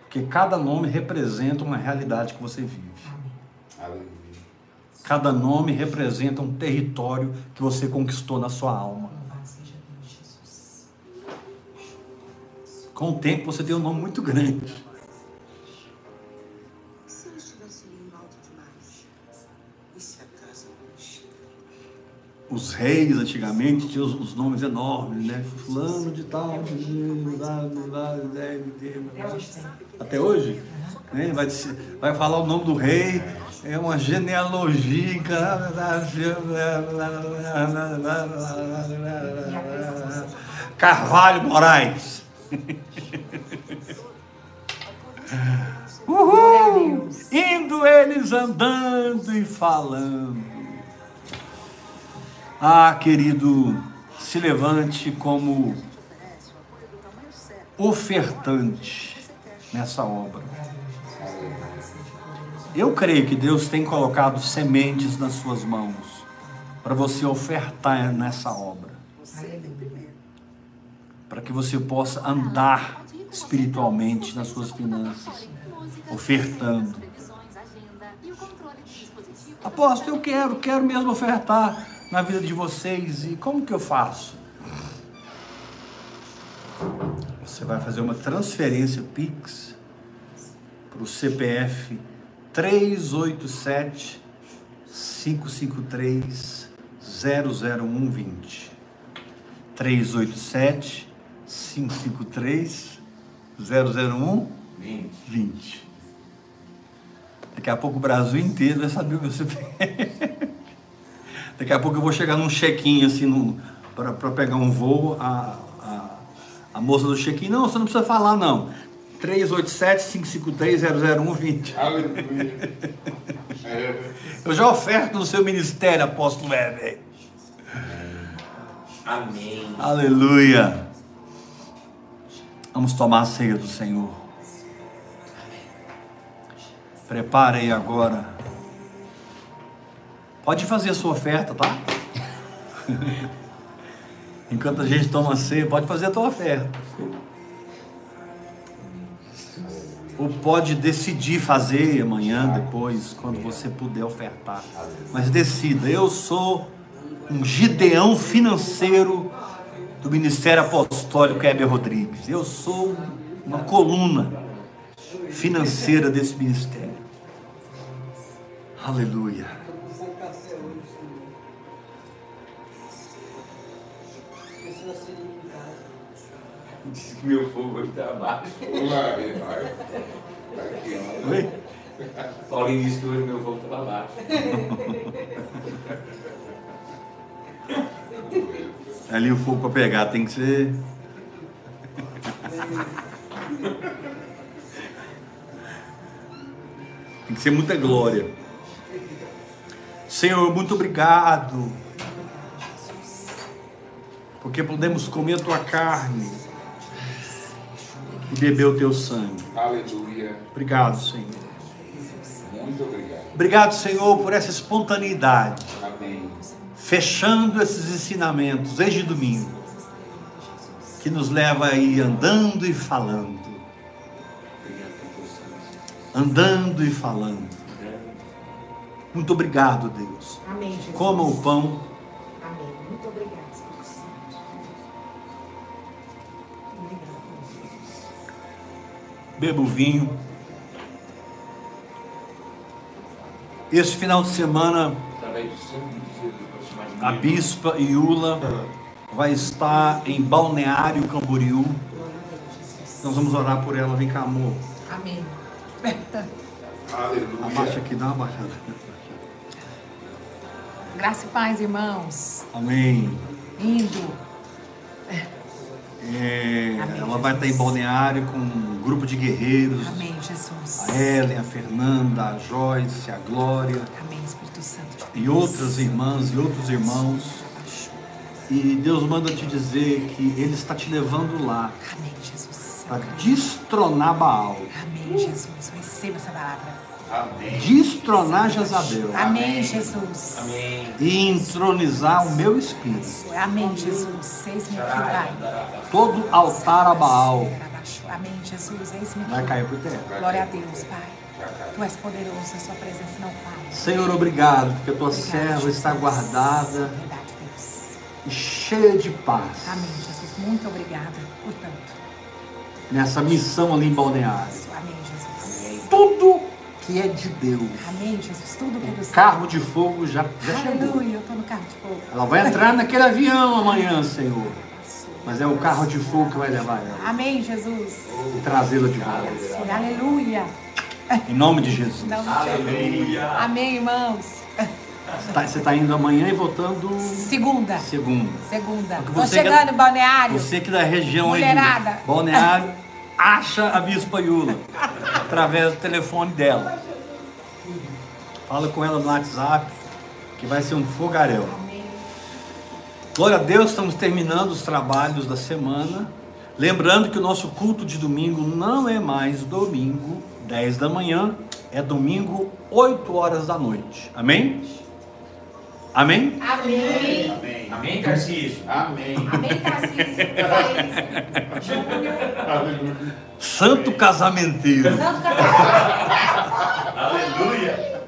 Porque cada nome representa uma realidade que você vive. Cada nome representa um território que você conquistou na sua alma. Com o tempo você tem um nome muito grande. Se eu estivesse olhando alto demais? E se a casa não encher? os reis antigamente tinham os, os nomes enormes, né? Fulano de tal. Até hoje? Né? Vai, vai falar o nome do rei, é uma genealogia. Carvalho Moraes. Uhul! Indo eles andando e falando. Ah, querido, se levante como ofertante nessa obra. Eu creio que Deus tem colocado sementes nas suas mãos para você ofertar nessa obra, para que você possa andar espiritualmente nas suas finanças, ofertando. Apóstolo, eu quero, quero mesmo ofertar na vida de vocês. E como que eu faço? Você vai fazer uma transferência Pix para o CPF 387 553 00120. 387 553 001 20. 20. Daqui a pouco o Brasil inteiro vai saber o meu *laughs* CPF. Daqui a pouco eu vou chegar num check-in assim para pegar um voo. A, a, a moça do check-in, não, você não precisa falar não. 387-553-00120. Aleluia. Eu já oferto no seu ministério, apóstolo Weber. Amém. Aleluia. Vamos tomar a ceia do Senhor. Prepare aí agora. Pode fazer a sua oferta, tá? *laughs* Enquanto a gente toma a ceia, pode fazer a tua oferta. Ou pode decidir fazer amanhã, depois, quando você puder ofertar. Mas decida, eu sou um gideão financeiro do Ministério Apostólico Heber Rodrigues. Eu sou uma coluna financeira desse ministério. Aleluia. Diz que meu fogo hoje tá baixo. Vai, vai. Aqui. Oi? Paulinho disse que hoje meu fogo tava baixo. *laughs* Ali o fogo para pegar tem que ser. Tem que ser muita glória. Senhor, muito obrigado. Porque podemos comer a tua carne e beber o teu sangue. Aleluia. Obrigado, Senhor. Muito obrigado. Obrigado, Senhor, por essa espontaneidade. Fechando esses ensinamentos desde domingo, que nos leva a ir andando e falando, Obrigado andando e falando. Muito obrigado, Deus. Amém, Jesus. Coma o pão, Amém. Muito obrigada, Espírito Santo. Obrigada, Jesus. beba o vinho. Esse final de semana, Através do sangue a Bispa Iula vai estar em Balneário Camboriú. Nós vamos orar por ela. Vem cá, amor. Amém. Aleluia. Abaixa aqui, dá uma baixada. Graça e paz, irmãos. Amém. Indo. É, ela vai estar em Balneário com um grupo de guerreiros. Amém, Jesus. A Ellen, a Fernanda, a Joyce, a Glória Amém, Espírito e outras irmãs e outros irmãos. E Deus manda te dizer que Ele está te levando lá Amém, Jesus. para destronar Baal, Amém, Jesus. Receba essa palavra. Amém. destronar Jezabel Amém, Jesus. Amém. e entronizar o meu espírito. Amém, Jesus. Eis-me aqui, Pai. Todo altar a Baal Amém, Jesus. Eis-me vai cair por terra. Glória a Deus, Pai. Tu és poderoso, a sua presença não falha. Senhor, obrigado, porque a tua Obrigada, serva Jesus. está guardada Verdade, Deus. e cheia de paz Amém, Jesus. Muito obrigada por tanto. nessa missão ali em Balneário. Amém, Jesus. Tudo que é de Deus. Amém, Jesus. Tudo que é do Senhor. Carro de fogo já, já chegou. Aleluia. Eu tô no carro de fogo. Ela vai entrar naquele avião amanhã, Senhor. Mas é o carro de fogo que vai levar ela Amém, Jesus. e trazê-la de volta. Aleluia. Em nome de Jesus. Não, Amém, irmãos. Você tá- está indo amanhã e voltando Segunda. segunda. Segunda. Tô você chegando que- em balneário. Você que da região aí Mulherada. de Balneário acha a Bispa Yula através do telefone dela. Fala com ela no WhatsApp que vai ser um fogaréu. Glória a Deus, estamos terminando os trabalhos da semana. Lembrando que o nosso culto de domingo não é mais domingo 10 da manhã, é domingo 8 horas da noite. Amém? Amém? Amém. Amém. Amém, Tarcísio? Amém. Amém, Tarcísio. *laughs* Santo casamenteiro. Santo Catarina. Aleluia!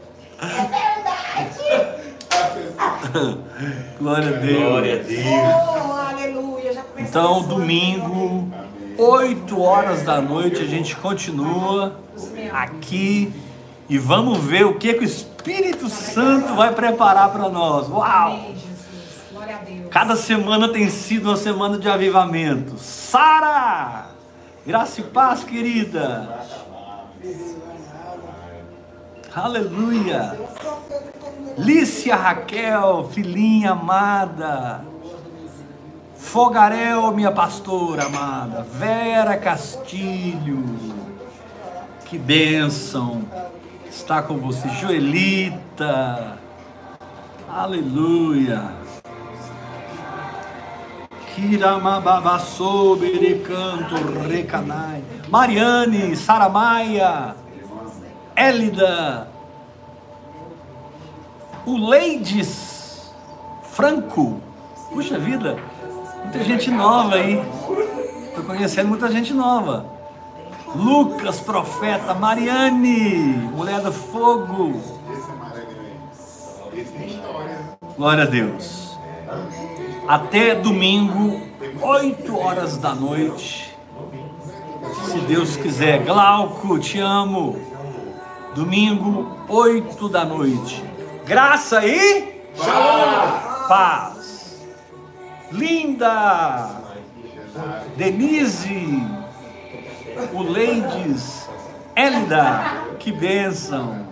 Glória a Deus. *laughs* Glória a Deus. Oh, aleluia. Já começou Então, domingo, 8 horas da noite, a gente continua aqui e vamos ver o que, que o Espírito Santo vai preparar para nós. Uau! Cada semana tem sido uma semana de avivamento. Sara! Graça e paz, querida. Aleluia. Lícia Raquel, filhinha amada. Fogarel, minha pastora amada. Vera Castilho. Que bênção estar com você. Joelita. Aleluia. Kiramababasso, berecanto, recanai. Mariane, Saramaia, Élida, o Leides Franco. Puxa vida, muita gente nova aí. Tô conhecendo muita gente nova. Lucas, profeta, Mariane, mulher do fogo. É. Glória a Deus. Até domingo, 8 horas da noite. Se Deus quiser. Glauco, te amo. Domingo, 8 da noite. Graça e paz. Linda. Denise. O Leides. Élida. Que bênção.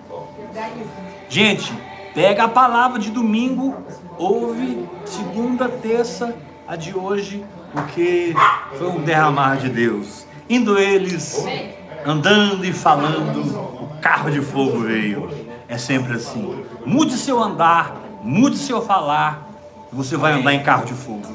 Gente, pega a palavra de domingo, ouve segunda, terça, a de hoje, porque foi um derramar de Deus. Indo eles, andando e falando, o carro de fogo veio. É sempre assim. Mude seu andar, mude seu falar, você vai andar em carro de fogo.